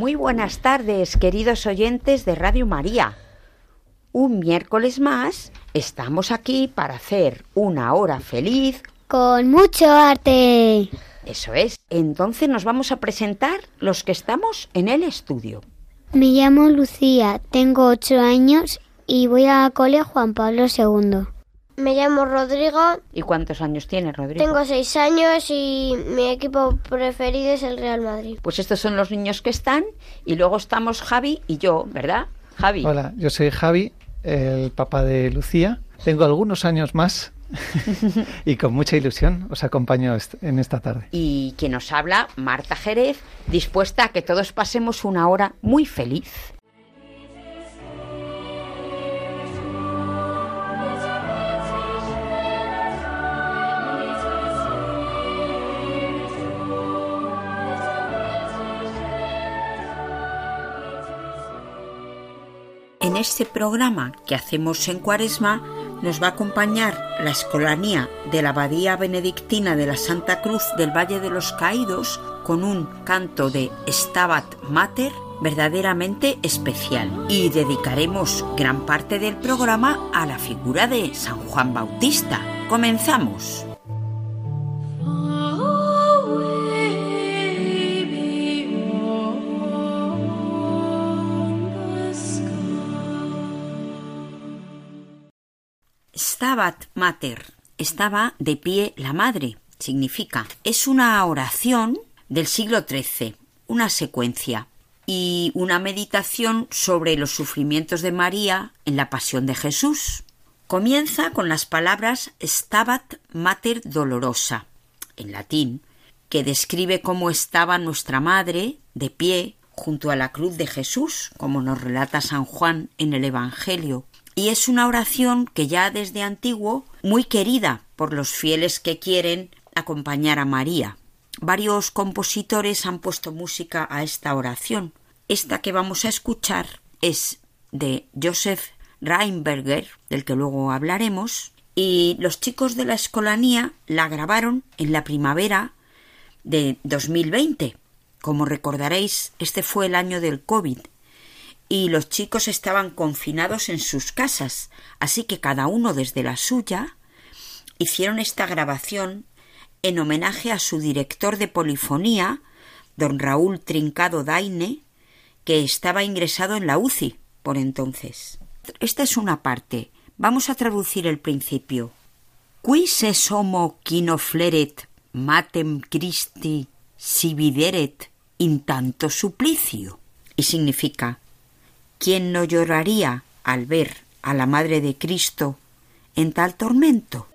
Muy buenas tardes, queridos oyentes de Radio María. Un miércoles más estamos aquí para hacer una hora feliz. Con mucho arte. Eso es. Entonces nos vamos a presentar los que estamos en el estudio. Me llamo Lucía, tengo ocho años y voy a la cole Juan Pablo II. Me llamo Rodrigo, ¿Y cuántos años tiene Rodrigo? tengo seis años y mi equipo preferido es el Real Madrid. Pues estos son los niños que están y luego estamos Javi y yo, ¿verdad? Javi. Hola, yo soy Javi, el papá de Lucía. Tengo algunos años más y con mucha ilusión os acompaño en esta tarde. Y quien nos habla, Marta Jerez, dispuesta a que todos pasemos una hora muy feliz. Este programa que hacemos en Cuaresma nos va a acompañar la escolanía de la Abadía Benedictina de la Santa Cruz del Valle de los Caídos con un canto de Stabat Mater verdaderamente especial y dedicaremos gran parte del programa a la figura de San Juan Bautista. Comenzamos. Stabat Mater. Estaba de pie la madre. Significa, es una oración del siglo XIII, una secuencia y una meditación sobre los sufrimientos de María en la pasión de Jesús. Comienza con las palabras Stabat Mater Dolorosa, en latín, que describe cómo estaba nuestra madre de pie junto a la cruz de Jesús, como nos relata San Juan en el Evangelio, y es una oración que ya desde antiguo muy querida por los fieles que quieren acompañar a María. Varios compositores han puesto música a esta oración. Esta que vamos a escuchar es de Joseph Reinberger, del que luego hablaremos, y los chicos de la escolanía la grabaron en la primavera de 2020. Como recordaréis, este fue el año del COVID y los chicos estaban confinados en sus casas, así que cada uno desde la suya hicieron esta grabación en homenaje a su director de polifonía, don Raúl Trincado Daine, que estaba ingresado en la UCI por entonces. Esta es una parte. Vamos a traducir el principio. Quis es homo qui no fleret matem Christi si videret in tanto suplicio. Y significa ¿Quién no lloraría al ver a la Madre de Cristo en tal tormento?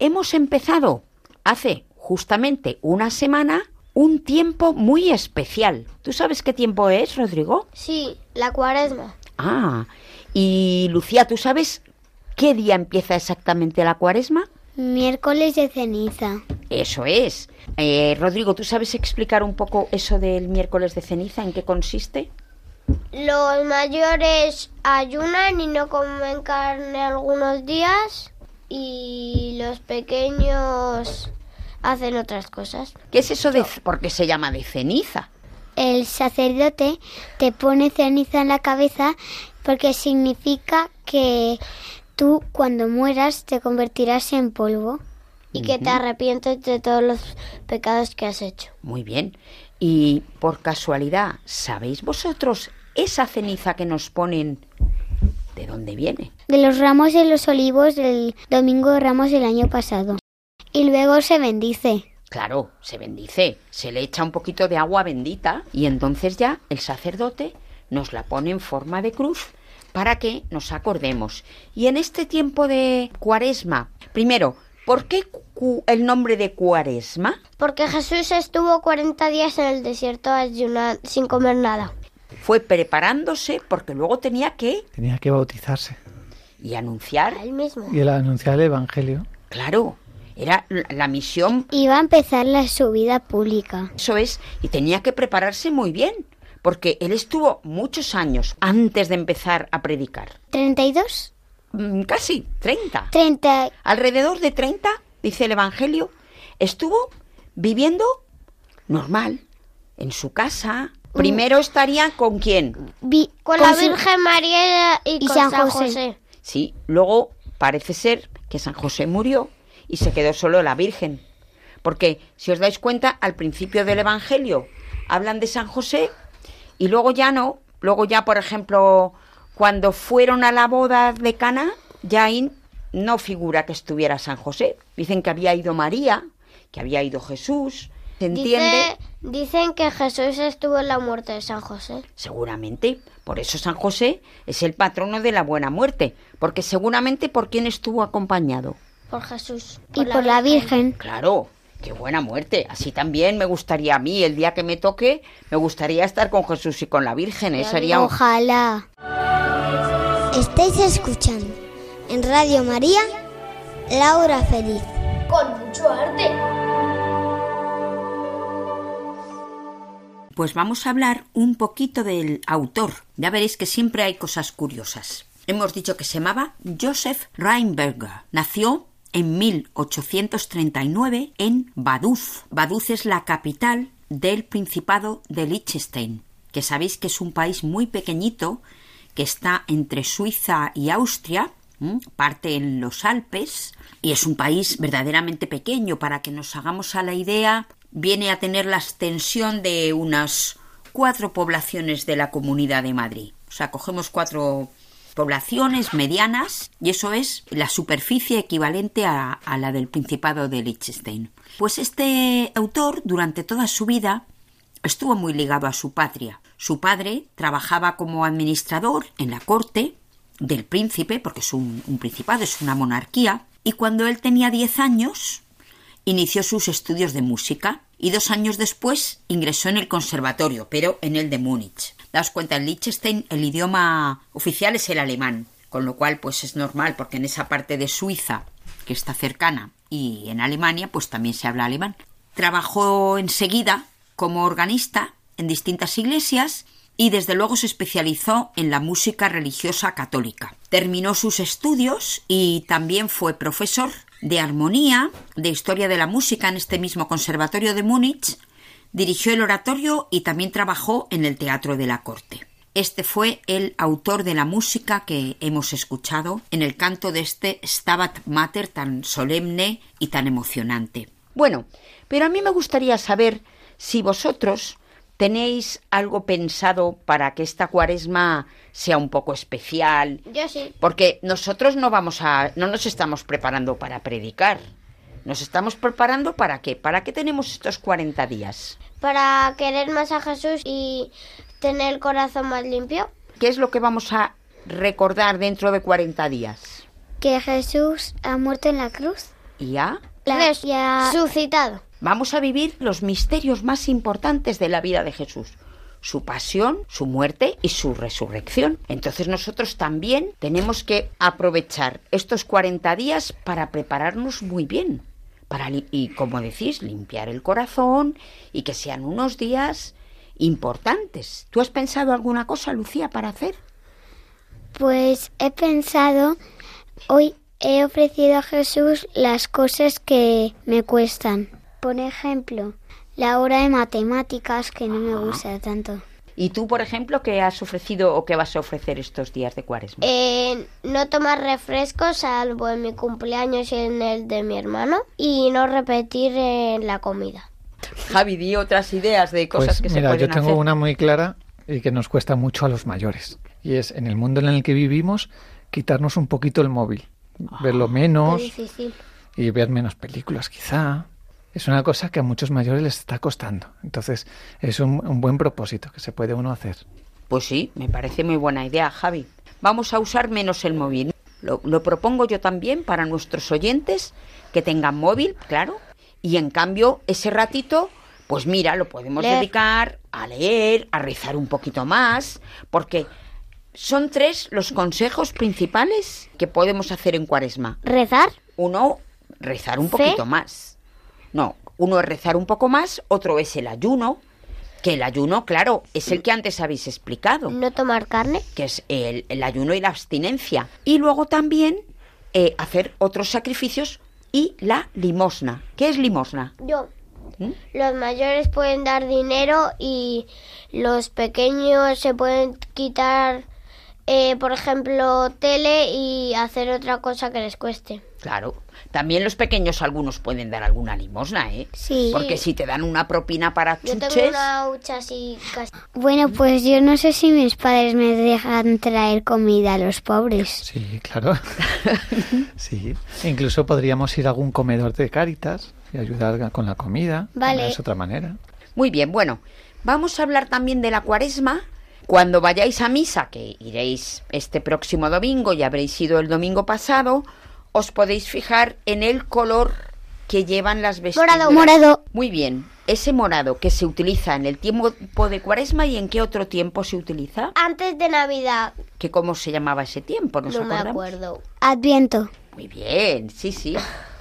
Hemos empezado hace justamente una semana un tiempo muy especial. ¿Tú sabes qué tiempo es, Rodrigo? Sí, la cuaresma. Ah, y Lucía, ¿tú sabes qué día empieza exactamente la cuaresma? Miércoles de ceniza. Eso es. Eh, Rodrigo, ¿tú sabes explicar un poco eso del miércoles de ceniza? ¿En qué consiste? Los mayores ayunan y no comen carne algunos días y los pequeños hacen otras cosas. ¿Qué es eso de... por qué se llama de ceniza? El sacerdote te pone ceniza en la cabeza porque significa que tú cuando mueras te convertirás en polvo. Y que te arrepientes de todos los pecados que has hecho. Muy bien. Y por casualidad, ¿sabéis vosotros esa ceniza que nos ponen de dónde viene? De los ramos de los olivos del domingo de ramos del año pasado. Y luego se bendice. Claro, se bendice, se le echa un poquito de agua bendita y entonces ya el sacerdote nos la pone en forma de cruz para que nos acordemos. Y en este tiempo de cuaresma, primero, ¿por qué el nombre de cuaresma? Porque Jesús estuvo 40 días en el desierto ayuna- sin comer nada. Fue preparándose porque luego tenía que Tenía que bautizarse. y anunciar. A él mismo. Y el anunciar el Evangelio. Claro, era la- la misión, Iba a empezar la subida pública. eso es, y tenía que prepararse muy bien, porque él estuvo muchos años antes de empezar a predicar. ¿32? Mm, Casi 30. 30. Alrededor de 30, dice el Evangelio, estuvo viviendo normal, en su casa. Primero estaría con quién. Vi- Con la su- Virgen María y, y con San San José. José. Sí, luego parece ser que San José murió y se quedó solo la Virgen. Porque, si os dais cuenta, al principio del Evangelio hablan de San José y luego ya no. Luego ya, por ejemplo, cuando fueron a la boda de Cana, ya ahí no figura que estuviera San José. Dicen que había ido María, que había ido Jesús. ¿Se entiende? Dice- dicen que Jesús estuvo en la muerte de San José. Seguramente. Por eso San José es el patrono de la buena muerte. Porque seguramente por quién estuvo acompañado. Por Jesús. y por la Virgen. Claro, qué buena muerte. Así también me gustaría a mí, el día que me toque, me gustaría estar con Jesús y con la Virgen. ¿eh? Sería un- Ojalá. Estáis escuchando en Radio María Laura Feliz. Con mucho arte. Pues vamos a hablar un poquito del autor. Ya veréis que siempre hay cosas curiosas. Hemos dicho que se llamaba Joseph Reinberger. Nació en 1839 en Vaduz. Vaduz es la capital del Principado de Liechtenstein, que sabéis que es un país muy pequeñito que está entre Suiza y Austria, parte en los Alpes, y es un país verdaderamente pequeño. Para que nos hagamos a la idea, viene a tener la extensión de unas cuatro poblaciones de la Comunidad de Madrid. O sea, cogemos cuatro poblaciones medianas y eso es la superficie equivalente a, a la del Principado de Liechtenstein. Pues este autor, durante toda su vida, estuvo muy ligado a su patria. Su padre trabajaba como administrador en la corte del príncipe, porque es un, un principado, es una monarquía, y cuando él tenía 10 años, inició sus estudios de música y dos años después ingresó en el conservatorio, pero en el de Múnich. Daos cuenta, en Liechtenstein el idioma oficial es el alemán, con lo cual pues es normal, porque en esa parte de Suiza, que está cercana, y en Alemania, pues también se habla alemán. Trabajó enseguida como organista en distintas iglesias y desde luego se especializó en la música religiosa católica. Terminó sus estudios y también fue profesor de armonía, de historia de la música en este mismo conservatorio de Múnich, dirigió el oratorio y también trabajó en el teatro de la corte. Este fue el autor de la música que hemos escuchado en el canto de este Stabat Mater tan solemne y tan emocionante. Bueno, pero a mí me gustaría saber si vosotros tenéis algo pensado para que esta cuaresma sea un poco especial, Yo sí. porque nosotros no vamos a, no nos estamos preparando para predicar. Nos estamos preparando para qué? ¿Para qué tenemos estos 40 días? Para querer más a Jesús y tener el corazón más limpio. ¿Qué es lo que vamos a recordar dentro de 40 días? Que Jesús ha muerto en la cruz. y ha... Resucitado. Vamos a vivir los misterios más importantes de la vida de Jesús. Su pasión, su muerte y su resurrección. Entonces nosotros también tenemos que aprovechar estos 40 días para prepararnos muy bien. Para, y como decís, limpiar el corazón y que sean unos días importantes. ¿Tú has pensado alguna cosa, Lucía, para hacer? Pues he pensado, hoy he ofrecido a Jesús las cosas que me cuestan. Por ejemplo, la hora de matemáticas que no me gusta tanto. ¿Y tú, por ejemplo, qué has ofrecido o qué vas a ofrecer estos días de cuaresma? Eh, no tomar refrescos salvo en mi cumpleaños y en el de mi hermano. Y no repetir en la comida. Javi, di otras ideas de cosas Pues que mira, se pueden yo tengo hacer. una muy clara y que nos cuesta mucho a los mayores. Y es en el mundo en el que vivimos quitarnos un poquito el móvil, verlo menos difícil. y ver menos películas quizá. Es una cosa que a muchos mayores les está costando. Entonces es un, un buen propósito que se puede uno hacer. Pues sí, me parece muy buena idea, Javi. Vamos a usar menos el móvil. Lo, lo propongo yo también para nuestros oyentes que tengan móvil, claro. Y en cambio, ese ratito, pues mira, lo podemos Leer. dedicar a leer, a rezar un poquito más, porque son tres los consejos principales que podemos hacer en cuaresma. Rezar. Uno, rezar un ¿Fe? poquito más. No, uno es rezar un poco más, otro es el ayuno, que el ayuno, claro, es el que antes habéis explicado, No tomar carne. que es el, el ayuno y la abstinencia. Y luego también eh, hacer otros sacrificios y la limosna. ¿Qué es limosna? Yo. ¿Mm? Los mayores pueden dar dinero y los pequeños se pueden quitar, eh, por ejemplo, tele y hacer otra cosa que les cueste. Claro. También los pequeños algunos pueden dar alguna limosna, ¿eh? Sí. Porque si te dan una propina para Yo chuches... tengo una hucha así casi. Bueno, pues yo no sé si mis padres me dejan traer comida a los pobres. Sí, claro. sí. E incluso podríamos ir a algún comedor de Cáritas y ayudar con la comida. Vale. Es otra manera. Muy bien, bueno, vamos a hablar también de la cuaresma. Cuando vayáis a misa, que iréis este próximo domingo y habréis ido el domingo pasado, os podéis fijar en el color que llevan las vestiduras. Morado. Morado. Muy bien, ese morado que se utiliza en el tiempo de cuaresma y en qué otro tiempo se utiliza, Antes de Navidad, que cómo se llamaba ese tiempo, ¿nos no me acuerdo. Adviento. Muy bien, sí, sí,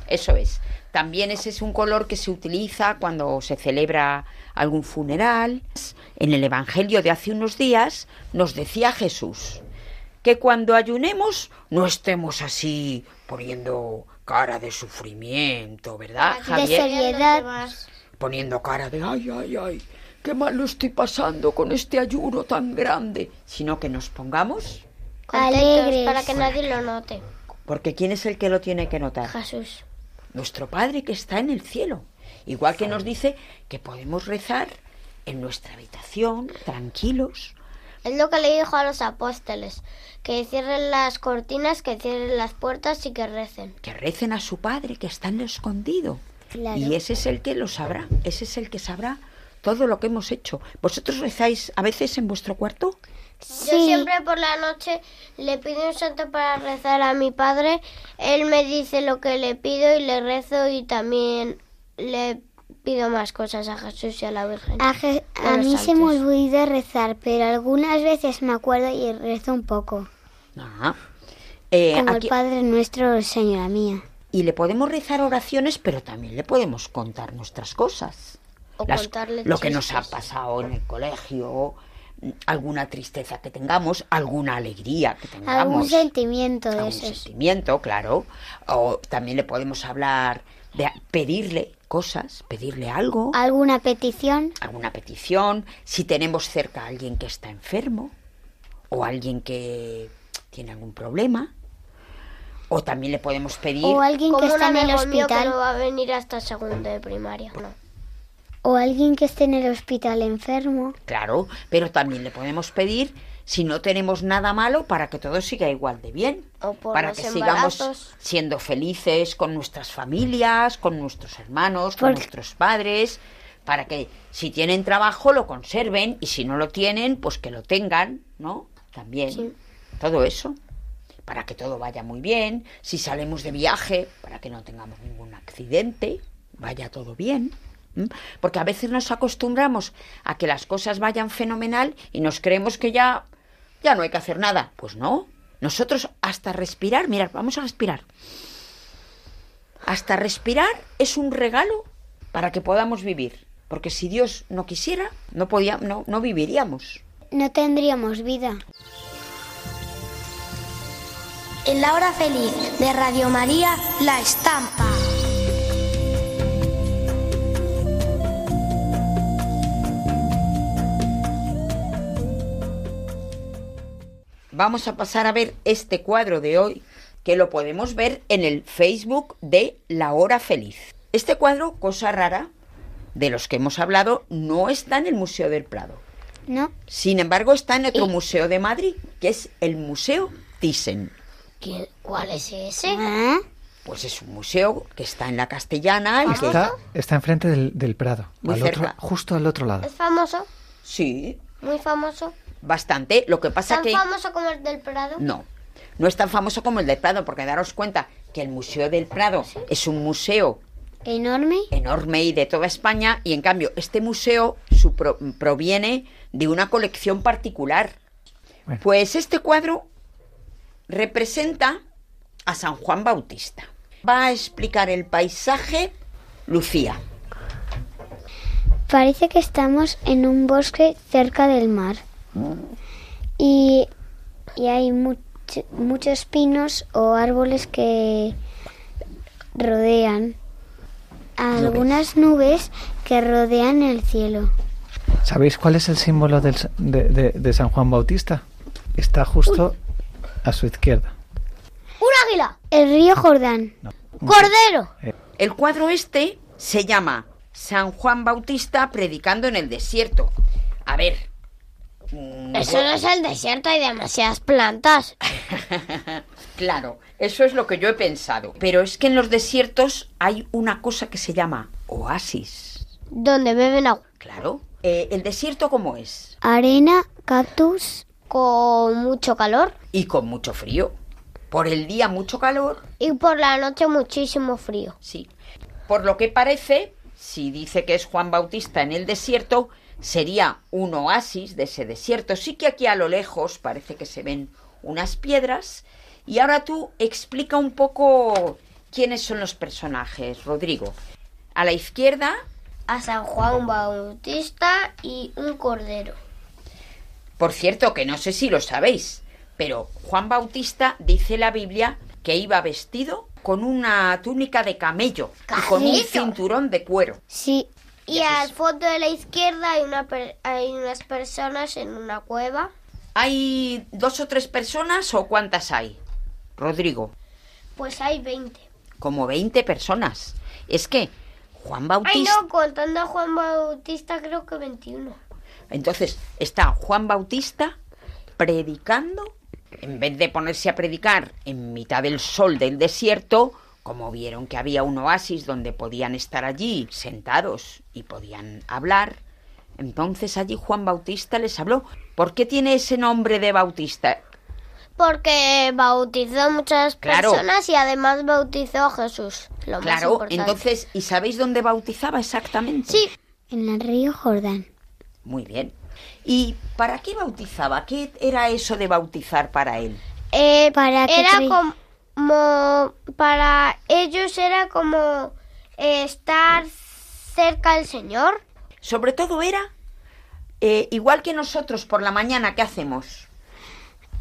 eso es. También ese es un color que se utiliza cuando se celebra algún funeral. En el Evangelio de hace unos días nos decía Jesús que cuando ayunemos no estemos así poniendo cara de sufrimiento, ¿verdad, De Javier? seriedad. Poniendo cara de ay, ay, ay, qué mal lo estoy pasando con este ayuno tan grande, sino que nos pongamos, Alegres. para que nadie lo note. porque ¿quién es el que lo tiene que notar? Jesús. nuestro Padre que está en el cielo. Igual que nos dice que podemos rezar en nuestra habitación, tranquilos. Es lo que le dijo a los apóstoles, que cierren las cortinas, que cierren las puertas y que recen. que recen a su Padre que está en lo escondido. Claro. Y ese es el que lo sabrá, ese es el que sabrá todo lo que hemos hecho. ¿Vosotros rezáis a veces en vuestro cuarto? Yo siempre por la noche le pido un santo para rezar a mi padre. Él me dice lo que le pido y le rezo y también le pido más cosas a Jesús y a la Virgen. A, Je- a mí se me santos. olvida rezar, pero algunas veces me acuerdo y rezo un poco. Ah. Eh, Como aquí- el Padre nuestro, Señora mía. y le podemos rezar oraciones, pero también le podemos contar nuestras cosas. O Las- contarle lo que nos ha pasado en el colegio, alguna tristeza que tengamos, alguna alegría que tengamos. Algún sentimiento de algún esos. sentimiento, claro. O también le podemos hablar de pedirle cosas, pedirle algo, ¿Alguna petición? alguna petición, si tenemos cerca a alguien que está enfermo o alguien que tiene algún problema. O también le podemos pedir ¿O alguien que está en el mío que hospital? no va a venir hasta segundo de primaria. No. ¿O alguien que esté en el hospital enfermo? Claro, pero también le podemos pedir si no tenemos nada malo para que todo siga igual de bien. O por para que sigamos siendo felices con nuestras familias, con nuestros hermanos, con Porque- nuestros padres, para que si tienen trabajo lo conserven y si no lo tienen, pues que lo tengan, ¿no? También. Sí. Todo eso. para que todo vaya muy bien, si salimos de viaje, para que no tengamos ningún accidente, vaya todo bien. Porque a veces nos acostumbramos a que las cosas vayan fenomenal y nos creemos que ya, ya no hay que hacer nada. Pues no. Nosotros hasta respirar, mirad, vamos a respirar. Hasta respirar es un regalo para que podamos vivir. Porque si Dios no quisiera, no, podía, no, no viviríamos. No tendríamos vida. En la hora feliz de Radio María, La Estampa. Vamos a pasar a ver este cuadro de hoy, que lo podemos ver en el Facebook de La Hora Feliz. Este cuadro, cosa rara, de los que hemos hablado, no está en el Museo del Prado. ¿No? Sin embargo, está en otro museo de Madrid, que es el Museo Thyssen. ¿Qué- ¿Cuál es ese? ¿Ah? Pues es un museo que está en la Castellana y que... Está, está enfrente del, del Prado, Muy al cerca. otro, justo al otro lado. ¿Es famoso? Sí, ¿Muy famoso? Bastante. Lo que pasa ¿Tan que... famoso como el del Prado? No, no es tan famoso como el del Prado, porque daros cuenta que el Museo del Prado es un museo ¿Enorme? enorme y de toda España, y en cambio este museo su pro- proviene de una colección particular. Bueno. Pues este cuadro representa a San Juan Bautista. Va a explicar el paisaje Lucía. Parece que estamos en un bosque cerca del mar. Y, y hay much- muchos pinos o árboles que rodean algunas nubes que rodean el cielo. ¿Sabéis cuál es el símbolo del de, de- de San Juan Bautista? Está justo a su izquierda. ¡Un águila! El río Jordán. ¡Cordero! El cuadro este se llama San Juan Bautista predicando en el desierto. A ver. Eso no es el desierto, hay demasiadas plantas. claro, eso es lo que yo he pensado. Pero es que en los desiertos hay una cosa que se llama oasis. Donde beben agua. Claro. Eh, ¿El desierto cómo es? Arena, cactus. Con mucho calor. Y con mucho frío. Por el día mucho calor, Y por la noche muchísimo frío. sí. Por lo que parece, si dice que es Juan Bautista en el desierto, sería un oasis de ese desierto. Sí que aquí a lo lejos parece que se ven unas piedras. Y ahora tú explica un poco quiénes son los personajes, Rodrigo. A la izquierda, A San Juan Bautista y un cordero. por cierto, que no sé si lo sabéis, pero Juan Bautista dice la Biblia que iba vestido con una túnica de camello y con un cinturón de cuero. Sí, Y al fondo de la izquierda hay, una per- hay unas personas en una cueva. ¿Hay dos o tres personas o cuántas hay? Rodrigo, Pues hay 20. como 20 personas. Es que Juan Ay, Bautista... no, contando a Juan Bautista creo que 21. Entonces está Juan Bautista predicando, en vez de ponerse a predicar en mitad del sol del desierto, como vieron que había un oasis donde podían estar allí sentados y podían hablar, entonces allí Juan Bautista les habló. ¿Por qué tiene ese nombre de Bautista? Porque bautizó a muchas Claro. personas y además bautizó a Jesús. Lo Claro, entonces, ¿y sabéis dónde bautizaba exactamente? Sí, en el río Jordán. Muy bien. ¿Y para qué bautizaba? ¿Qué era eso de bautizar para él? eh, ¿Para era como para ellos era como eh, estar cerca del Señor. Sobre todo era, eh, igual que nosotros por la mañana, ¿qué hacemos?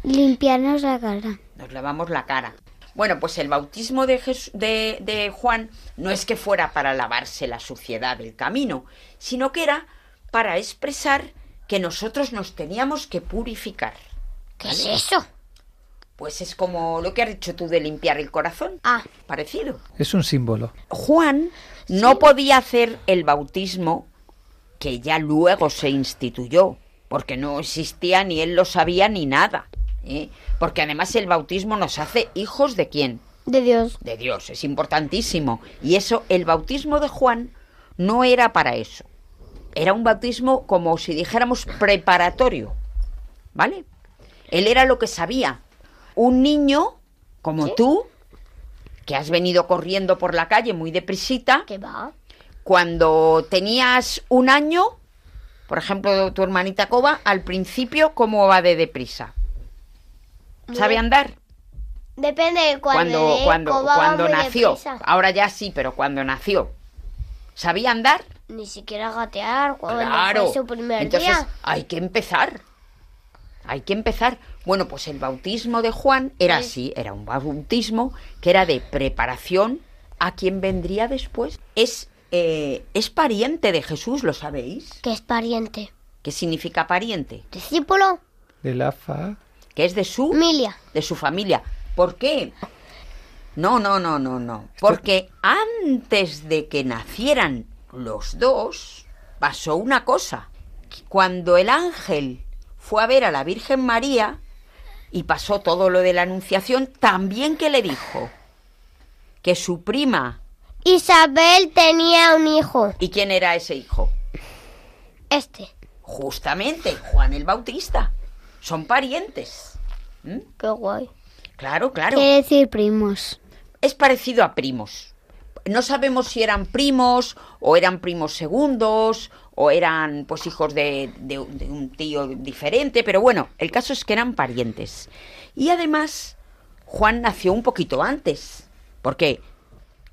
Limpiarnos la cara. Nos lavamos la cara. Bueno, pues el bautismo de, de, de Juan no es que fuera para lavarse la suciedad del camino, sino que era para expresar que nosotros nos teníamos que purificar. ¿Qué es eso? Pues es como lo que has dicho tú de limpiar el corazón. Ah, Parecido. Es un símbolo. Juan no podía hacer el bautismo que ya luego se instituyó, porque no existía ni él lo sabía ni nada. ¿eh? Porque además el bautismo nos hace hijos de quién? de Dios. De Dios, es importantísimo. Y eso, el bautismo de Juan no era para eso. Era un bautismo como si dijéramos preparatorio. ¿Vale? Él era lo que sabía. Un niño como tú, que has venido corriendo por la calle muy deprisita, ¿Qué va? cuando tenías un año, por ejemplo, tu hermanita Coba, al principio, ¿cómo va de deprisa? ¿Sabe andar? Depende de cuándo. Cuando, ¿eh? cuando, cuando nació. deprisa. Ahora ya sí, pero cuando nació. ¿Sabía andar? Ni siquiera gatear cuando Claro. fue su primer Entonces día. hay que empezar. Hay que empezar. Bueno, pues el bautismo de Juan era Sí. así, era un bautismo que era de preparación a quien vendría después. Es, eh, es pariente de Jesús, ¿lo sabéis? Que es pariente. ¿Qué significa pariente? Discípulo. De la fa. Que es de su, Milia. de su familia. ¿Por qué? No, no, no, no, no. Porque antes de que nacieran los dos, pasó una cosa. Cuando el ángel fue a ver a la Virgen María y pasó todo lo de la Anunciación, también que le dijo que su prima. Isabel tenía un hijo. ¿Y quién era ese hijo? Este. Justamente, Juan el Bautista. Son parientes. ¿Mm? Qué guay. Claro, claro. Quiere decir primos. es parecido a primos. No sabemos si eran primos o eran primos segundos o eran pues hijos de, de- de un tío diferente, pero bueno, el caso es que eran parientes. Y además, Juan nació un poquito antes, porque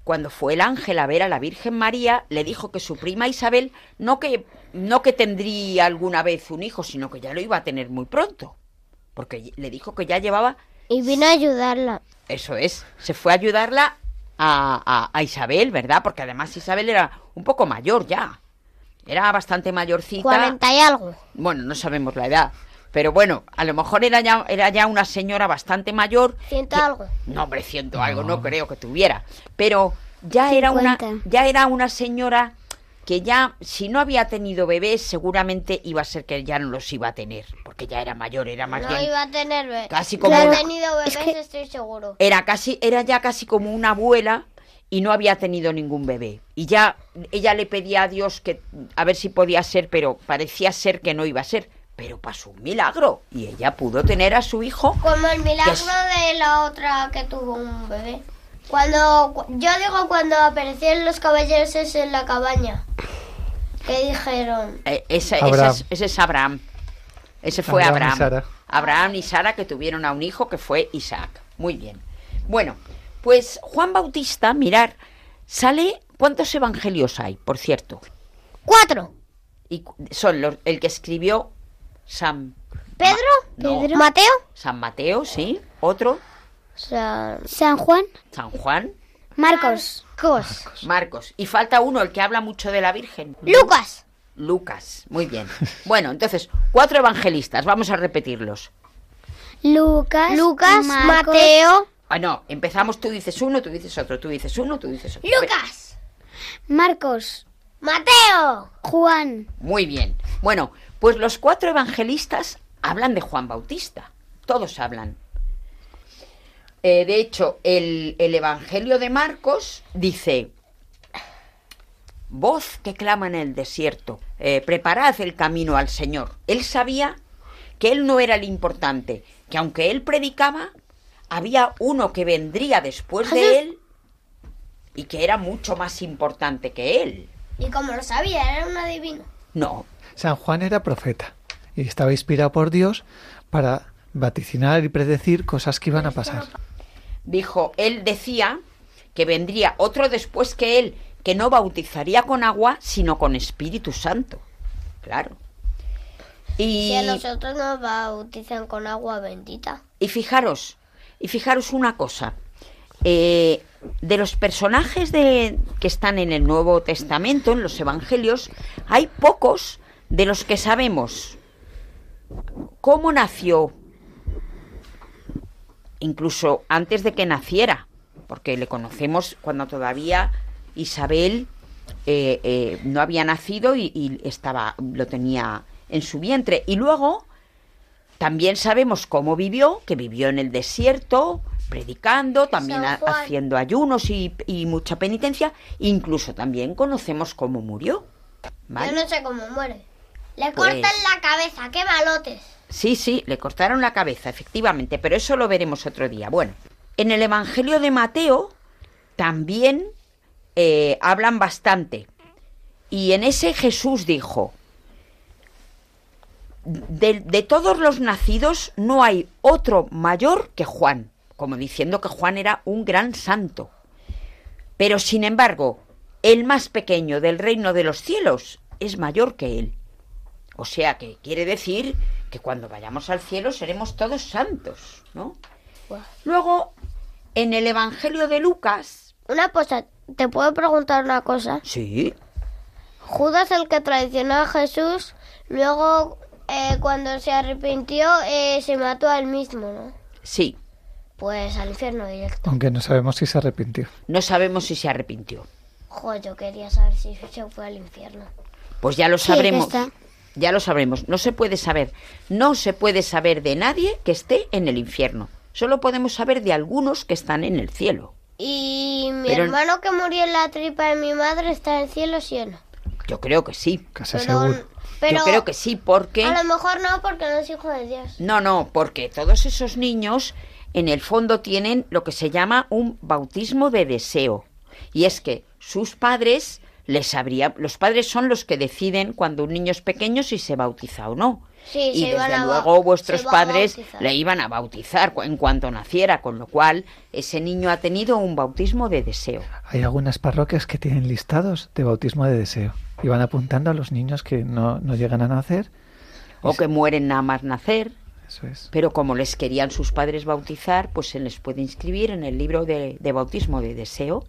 cuando fue el ángel a ver a la Virgen María, le dijo que su prima Isabel no que no que tendría alguna vez un hijo, sino que ya lo iba a tener muy pronto, porque le dijo que ya llevaba Y vino a ayudarla. eso es, se fue a ayudarla a, a- a Isabel, ¿verdad? Porque además Isabel era un poco mayor ya. Era bastante mayorcita. 40 y algo. Bueno, no sabemos la edad. Pero bueno, a lo mejor era ya, era ya una señora bastante mayor. Ciento que- algo. No, hombre, ciento algo, no creo que tuviera. Pero ya era una, 50. ya era una señora que ya, si no había tenido bebés, seguramente iba a ser que ya no los iba a tener. Porque ya era mayor, era más No bien. iba a tener bebés. Casi como una- tenido bebés, Es que- estoy seguro. era casi era ya casi como una abuela y no había tenido ningún bebé y ya ella le pedía a Dios que a ver si podía ser pero parecía ser que no iba a ser pero pasó un milagro y ella pudo tener a su hijo Como el milagro es- de la otra que tuvo un bebé. Cuando, cu- yo digo cuando aparecieron los caballeros en la cabaña. Que dijeron, Eh, ese, es, ese es Abraham ese fue Abraham y Abraham. Sara. Abraham y Sara que tuvieron a un hijo que fue Isaac. Muy bien. Bueno pues Juan Bautista mirar sale cuántos evangelios hay por cierto cuatro. y son los el que escribió San Pedro, no. Pedro, Mateo, San Mateo, sí. Otro, sea, San Juan, San Juan, Marcos, Cos, Marcos. Y falta uno, el que habla mucho de la Virgen. Lucas, Lucas. Muy bien. Bueno, entonces, cuatro evangelistas. Vamos a repetirlos. Lucas, Lucas, Marcos, Mateo, Ah, no. Empezamos, tú dices uno, tú dices otro, tú dices uno, tú dices otro. Lucas, Marcos, Mateo, Juan, Muy bien. Bueno, pues los cuatro evangelistas hablan de Juan Bautista. Todos hablan. Eh, de hecho, el, el Evangelio de Marcos dice, voz que clama en el desierto, eh, preparad el camino al Señor. Él sabía que él no era el importante, que aunque él predicaba, había uno que vendría después de él y que era mucho más importante que él. y como lo sabía, era un adivino. No, San Juan era profeta y estaba inspirado por Dios para vaticinar y predecir cosas que iban a pasar. dijo, él decía que vendría otro después que él, que no bautizaría con agua, sino con Espíritu Santo. Claro. Y, Si a nosotros nos bautizan con agua bendita. y fijaros, y fijaros una cosa. eh, de los personajes de, que están en el Nuevo Testamento, en los Evangelios, hay pocos de los que sabemos cómo nació, incluso antes de que naciera, porque le conocemos cuando todavía Isabel eh, eh, no había nacido y, y estaba, lo tenía en su vientre. Y luego también sabemos cómo vivió, que vivió en el desierto, predicando, también haciendo ayunos y, y mucha penitencia. Incluso también conocemos cómo murió. ¿vale? Yo no sé cómo muere. Le Pues- cortan la cabeza, qué malotes. Sí, sí, le cortaron la cabeza, efectivamente, pero eso lo veremos otro día. Bueno, En el Evangelio de Mateo también eh, hablan bastante. Y en ese Jesús dijo, de, de todos los nacidos no hay otro mayor que Juan, como diciendo que Juan era un gran santo. Pero sin embargo, el más pequeño del reino de los cielos es mayor que él. O sea que quiere decir que cuando vayamos al cielo seremos todos santos, ¿no? Luego, en el Evangelio de Lucas, Una cosa, ¿te puedo preguntar una cosa? sí, Judas, el que traicionó a Jesús, luego eh, cuando se arrepintió eh, se mató a él mismo, ¿no? sí, Pues al infierno directo. Aunque no sabemos si se arrepintió. no sabemos si se arrepintió. Joder, yo quería saber si se fue al infierno. Pues ya lo Sí, sabremos. está. Ya lo sabremos. No se puede saber. No se puede saber de nadie que esté en el infierno. Solo podemos saber de algunos que están en el cielo. ¿Y mi Pero- hermano que murió en la tripa de mi madre está en el cielo, sí o no? Yo creo que sí. Casi Pero- seguro. pero Yo creo que sí, porque... a lo mejor no, porque no es hijo de Dios. No, no, porque todos esos niños en el fondo tienen lo que se llama un bautismo de deseo. Y es que sus padres les habría, los padres son los que deciden cuando un niño es pequeño si se bautiza o no. Sí, y se iban desde luego vuestros padres le iban a bautizar en cuanto naciera, con lo cual ese niño ha tenido un bautismo de deseo. Hay algunas parroquias que tienen listados de bautismo de deseo y van apuntando a los niños que no, no llegan a nacer. O que mueren nada más nacer. Eso es. Pero como les querían sus padres bautizar, pues se les puede inscribir en el libro de, de bautismo de deseo.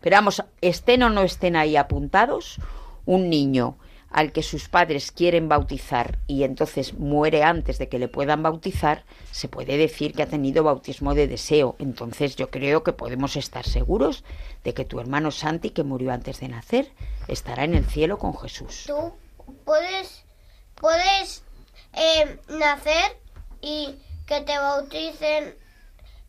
Pero vamos, estén o no estén ahí apuntados, un niño al que sus padres quieren bautizar y entonces muere antes de que le puedan bautizar, se puede decir que ha tenido bautismo de deseo. Entonces yo creo que podemos estar seguros de que tu hermano Santi, que murió antes de nacer, estará en el cielo con Jesús. Tú puedes, puedes eh, nacer y que te bauticen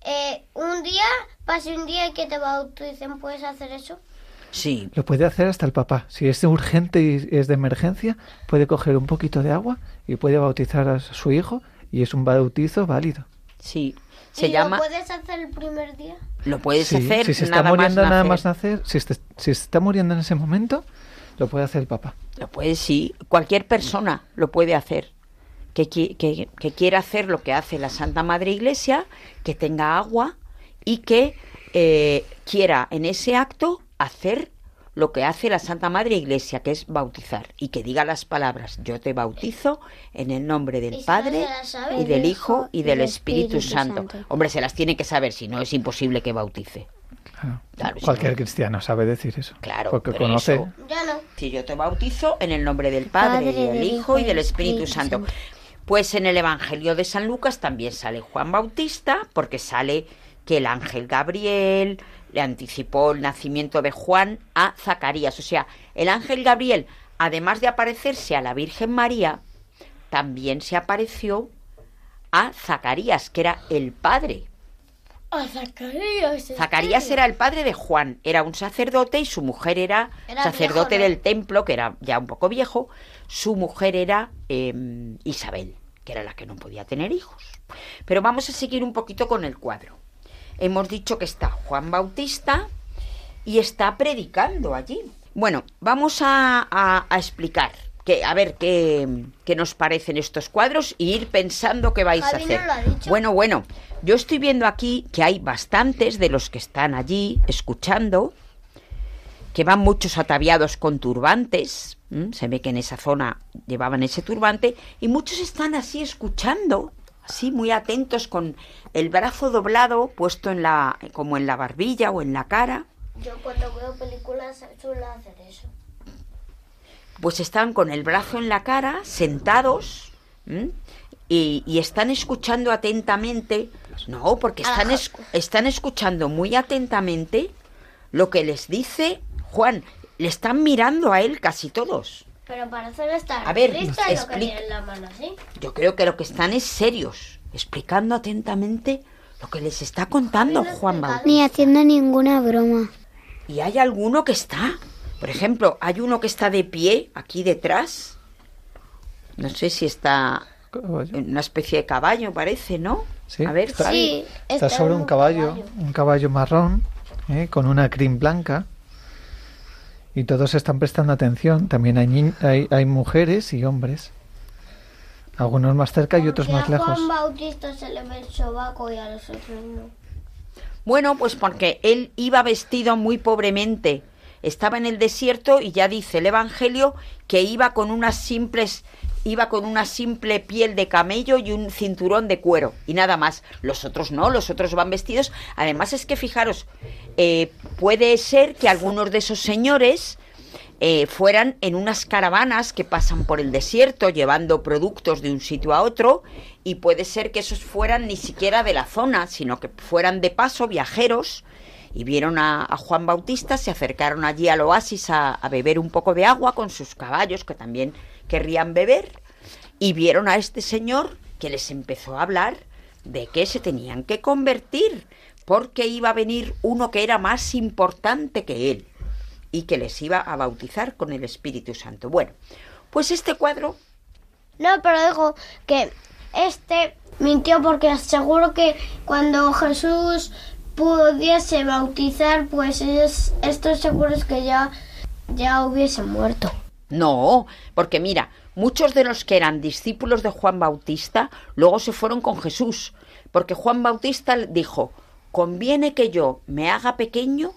eh, un día, pase un día y que te bauticen. ¿Puedes hacer eso? Sí, Lo puede hacer hasta el papá. Si es urgente y es de emergencia, puede coger un poquito de agua y puede bautizar a su hijo y es un bautizo válido. sí. Se ¿Y llama... lo puedes hacer el primer día? Lo puedes Sí, hacer si se está nada muriendo más nada nacer. más nacer, si, este- si se está muriendo en ese momento, lo puede hacer el papá. Lo puede, sí. Cualquier persona lo puede hacer. Que, qui- que, que quiera hacer lo que hace la Santa Madre Iglesia, que tenga agua y que eh, quiera en ese acto hacer lo que hace la Santa Madre Iglesia, que es bautizar. Y que diga las palabras, yo te bautizo en el nombre ¿Y del Padre y del Hijo y del Espíritu, Espíritu Santo. Santo. Hombre, se las tiene que saber, si no es imposible que bautice. Claro. Claro, si Cualquier no- cristiano sabe decir eso. Claro, Porque pero conoce. eso- Ya no. Si yo te bautizo en el nombre del Padre, Padre, y del del Hijo y del Espíritu, Santo. Santo. Pues en el Evangelio de San Lucas también sale Juan Bautista, porque sale que el ángel Gabriel le anticipó el nacimiento de Juan a Zacarías. O sea, el ángel Gabriel, además de aparecerse a la Virgen María, también se apareció a Zacarías, que era el padre. A Zacarías. ¿en Zacarías era el padre de Juan, era un sacerdote y su mujer era, Era sacerdote viejo, ¿no? del templo, que era ya un poco viejo. Su mujer era eh, Isabel, que era la que no podía tener hijos. Pero vamos a seguir un poquito con el cuadro. Hemos dicho que está Juan Bautista y está predicando allí. Bueno, vamos a, a- a explicar. Que, a ver qué, qué nos parecen estos cuadros y ir pensando qué vais Javi a no hacer. lo ha dicho. Bueno, bueno, yo estoy viendo aquí que hay bastantes de los que están allí escuchando, que van muchos ataviados con turbantes, ¿m? se ve que en esa zona llevaban ese turbante, y muchos están así escuchando, así muy atentos con el brazo doblado puesto en la, como en la barbilla o en la cara, Yo cuando veo películas suelo hacer eso. pues están con el brazo en la cara, sentados, y, y están escuchando atentamente. No, porque están, es- están escuchando muy atentamente lo que les dice Juan. Le están mirando a él casi todos. Pero parecen estar A ver, lo que tienen la mano así. Yo creo que lo que están es serios, explicando atentamente lo que les está contando Juan Bautista. Ni haciendo ninguna broma. Y hay alguno que está. Por ejemplo, hay uno que está de pie aquí detrás. No sé si está Caballo. en una especie de caballo, parece, ¿no? Sí, A ver, está, Sí, está sobre un caballo, un caballo marrón, ¿eh? con una crin blanca. Y todos están prestando atención. También hay, ni- hay, hay mujeres y hombres. Algunos más cerca y otros más a lejos. Juan Bautista se le ve el sobaco y a los otros no. Bueno, pues porque él iba vestido muy pobremente. Estaba en el desierto y ya dice el Evangelio que iba con unas simples iba con una simple piel de camello y un cinturón de cuero y nada más. Los otros no, los otros van vestidos. Además es que fijaros, eh, puede ser que algunos de esos señores eh, fueran en unas caravanas que pasan por el desierto llevando productos de un sitio a otro y puede ser que esos fueran ni siquiera de la zona, sino que fueran de paso viajeros y vieron a, Juan Bautista, se acercaron allí al oasis a beber un poco de agua con sus caballos que también querrían beber y vieron a este señor que les empezó a hablar de que se tenían que convertir porque iba a venir uno que era más importante que él y que les iba a bautizar con el Espíritu Santo. Bueno, pues este cuadro, No, pero digo que este mintió porque seguro que cuando Jesús pudiese bautizar, pues ellos, estos seguros que ya, ya hubiesen muerto. No, porque mira, muchos de los que eran discípulos de Juan Bautista luego se fueron con Jesús, porque Juan Bautista dijo, conviene que yo me haga pequeño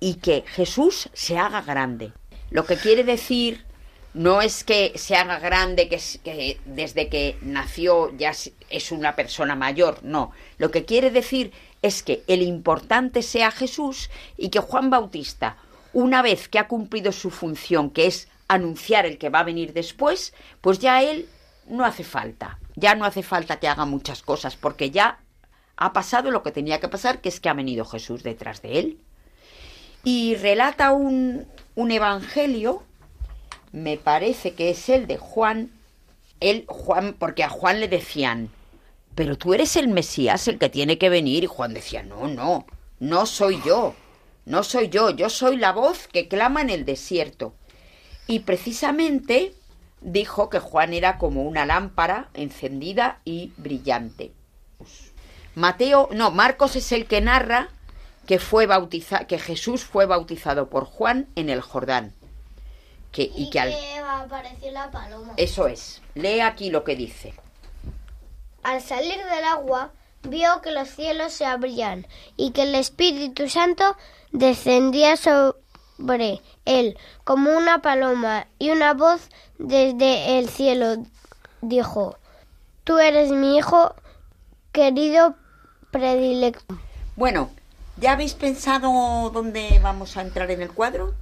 y que Jesús se haga grande. Lo que quiere decir no es que se haga grande, que, es- que desde que nació ya es una persona mayor, no. Lo que quiere decir es que el importante sea Jesús y que Juan Bautista, una vez que ha cumplido su función, que es anunciar el que va a venir después, pues ya él no hace falta. Ya no hace falta que haga muchas cosas, porque ya ha pasado lo que tenía que pasar, que es que ha venido Jesús detrás de él y relata un, un evangelio, me parece que es el de Juan, el Juan, porque a Juan le decían, pero tú eres el Mesías, el que tiene que venir, y Juan decía, no, no, no soy yo, no soy yo, yo soy la voz que clama en el desierto. Y precisamente dijo que Juan era como una lámpara encendida y brillante. Mateo, no, Marcos es el que narra que fue bautiza, que Jesús fue bautizado por Juan en el Jordán. Que, y, que al- apareció la paloma. eso es. Lee aquí lo que dice. Al salir del agua, vio que los cielos se abrían y que el Espíritu Santo descendía sobre él como una paloma y una voz desde el cielo dijo, Tú eres mi hijo querido predilecto. Bueno, ¿ya habéis pensado dónde vamos a entrar en el cuadro?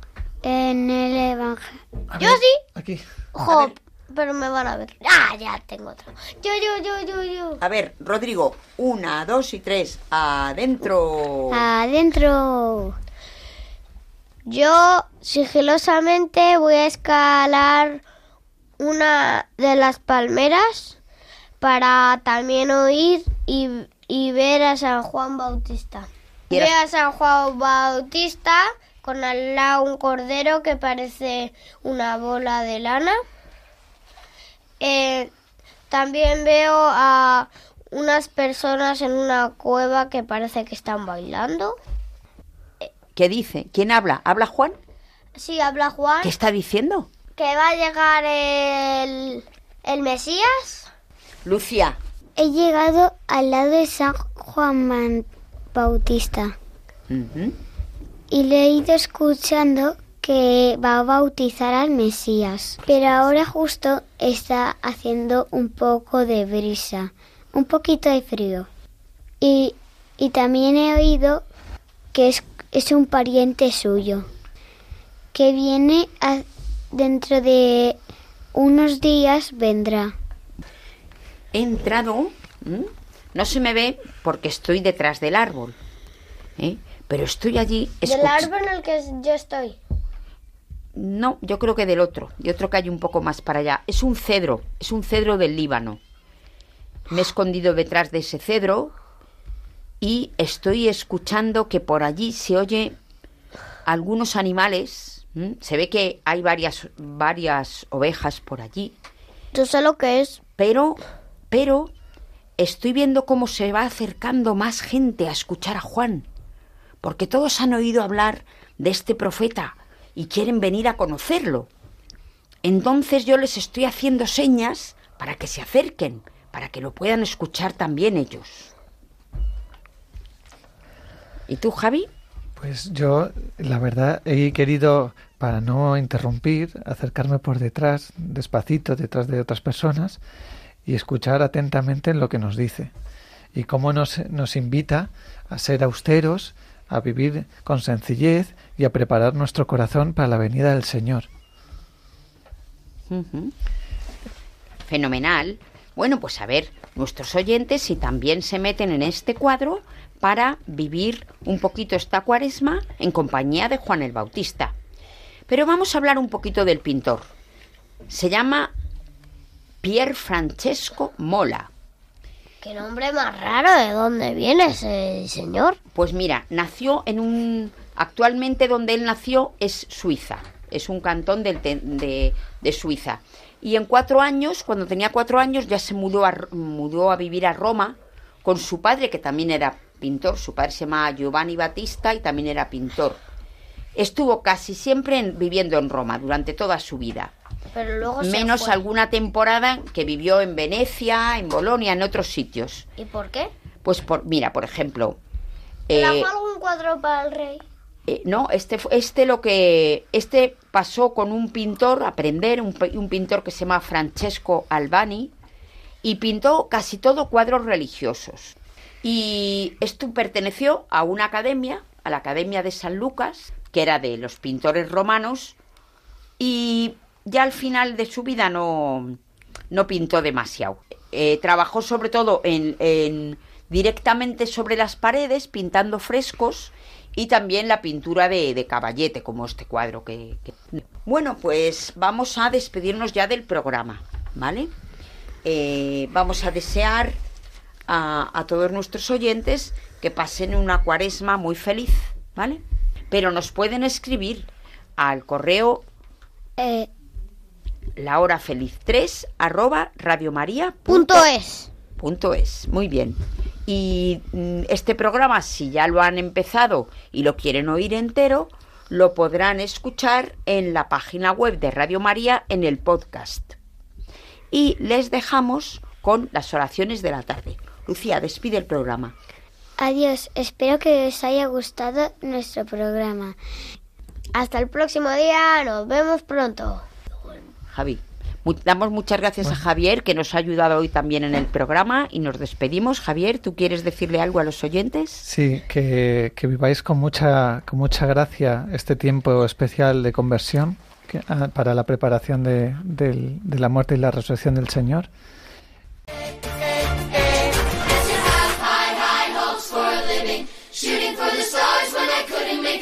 En el Evangelio. Yo sí. Aquí. Jo, pero me van a ver. Ah, ya tengo otro. Yo, yo, yo, yo, yo. A ver, Rodrigo, una, dos y tres, adentro. Adentro. Yo sigilosamente voy a escalar una de las palmeras para también oír y, y ver a San Juan Bautista. Veo a San Juan Bautista con al lado un cordero que parece una bola de lana. Eh, también veo a unas personas en una cueva que parece que están bailando. ¿Qué dice? ¿Quién habla? ¿Habla Juan? Sí, habla Juan. ¿Qué está diciendo? que va a llegar el, el Mesías. Lucia, He llegado al lado de San Juan Bautista Ujú. y le he ido escuchando que va a bautizar al Mesías. Pero ahora justo está haciendo un poco de brisa, un poquito de frío. Y, y también he oído que es, es un pariente suyo, que viene a- dentro de unos días vendrá. he entrado. No se me ve porque estoy detrás del árbol. ¿eh? Pero estoy allí. Del árbol en el que yo estoy. No, yo creo que del otro, de otro que hay un poco más para allá. Es un cedro, es un cedro del Líbano. Me he escondido detrás de ese cedro y estoy escuchando que por allí se oye algunos animales. ¿m? Se ve que hay varias, varias ovejas por allí, Yo sé lo que es. pero, pero estoy viendo cómo se va acercando más gente a escuchar a Juan, porque todos han oído hablar de este profeta y quieren venir a conocerlo. Entonces yo les estoy haciendo señas para que se acerquen, para que lo puedan escuchar también ellos. ¿Y tú, Javi? Pues yo, la verdad, he querido, para no interrumpir, acercarme por detrás, despacito, detrás de otras personas, y escuchar atentamente lo que nos dice. Y cómo nos, nos invita a ser austeros, a vivir con sencillez y a preparar nuestro corazón para la venida del Señor. Fenomenal. Bueno, pues a ver, nuestros oyentes si también se meten en este cuadro para vivir un poquito esta cuaresma en compañía de Juan el Bautista. Pero vamos a hablar un poquito del pintor. Se llama Pier Francesco Mola. Qué nombre más raro, ¿de dónde viene ese señor? Pues mira, nació en un... Actualmente donde él nació es Suiza, es un cantón del te- de, de Suiza. Y en cuatro años, cuando tenía cuatro años, ya se mudó a, mudó a vivir a Roma con su padre, que también era pintor. Su padre se llamaba Giovanni Battista y también era pintor. Estuvo casi siempre en- viviendo en Roma durante toda su vida. Pero luego Menos alguna temporada que vivió en Venecia, en Bolonia, en otros sitios. ¿Y por qué? Pues por, mira, por ejemplo, ¿Trajo eh, algún cuadro para el rey? eh, no, este, este lo que este pasó con un pintor a aprender, un, un pintor que se llama Francesco Albani y pintó casi todo cuadros religiosos. Y esto perteneció a una academia, a la Academia de San Lucas, que era de los pintores romanos, y ya al final de su vida no, no pintó demasiado. Eh, trabajó sobre todo en, en- directamente sobre las paredes, pintando frescos y también la pintura de, caballete, como este cuadro que, que- Bueno, pues vamos a despedirnos ya del programa, ¿vale? Eh, vamos a desear a, a todos nuestros oyentes que pasen una cuaresma muy feliz, ¿vale? Pero nos pueden escribir al correo Eh, la hora feliz 3 arroba radiomaria Punto es. punto es. Muy bien. Y mm, este programa, si ya lo han empezado y lo quieren oír entero, lo podrán escuchar en la página web de Radio María en el podcast. Y les dejamos con las oraciones de la tarde. Lucía, despide el programa. adiós, espero que os haya gustado nuestro programa. Hasta el próximo día, nos vemos pronto. Javi. Damos muchas gracias a Javier que nos ha ayudado hoy también en el programa y nos despedimos. Javier, ¿tú quieres decirle algo a los oyentes? Sí, que, que viváis con mucha, con mucha gracia este tiempo especial de conversión que- ah, para la preparación de, del- de la muerte y la resurrección del Señor.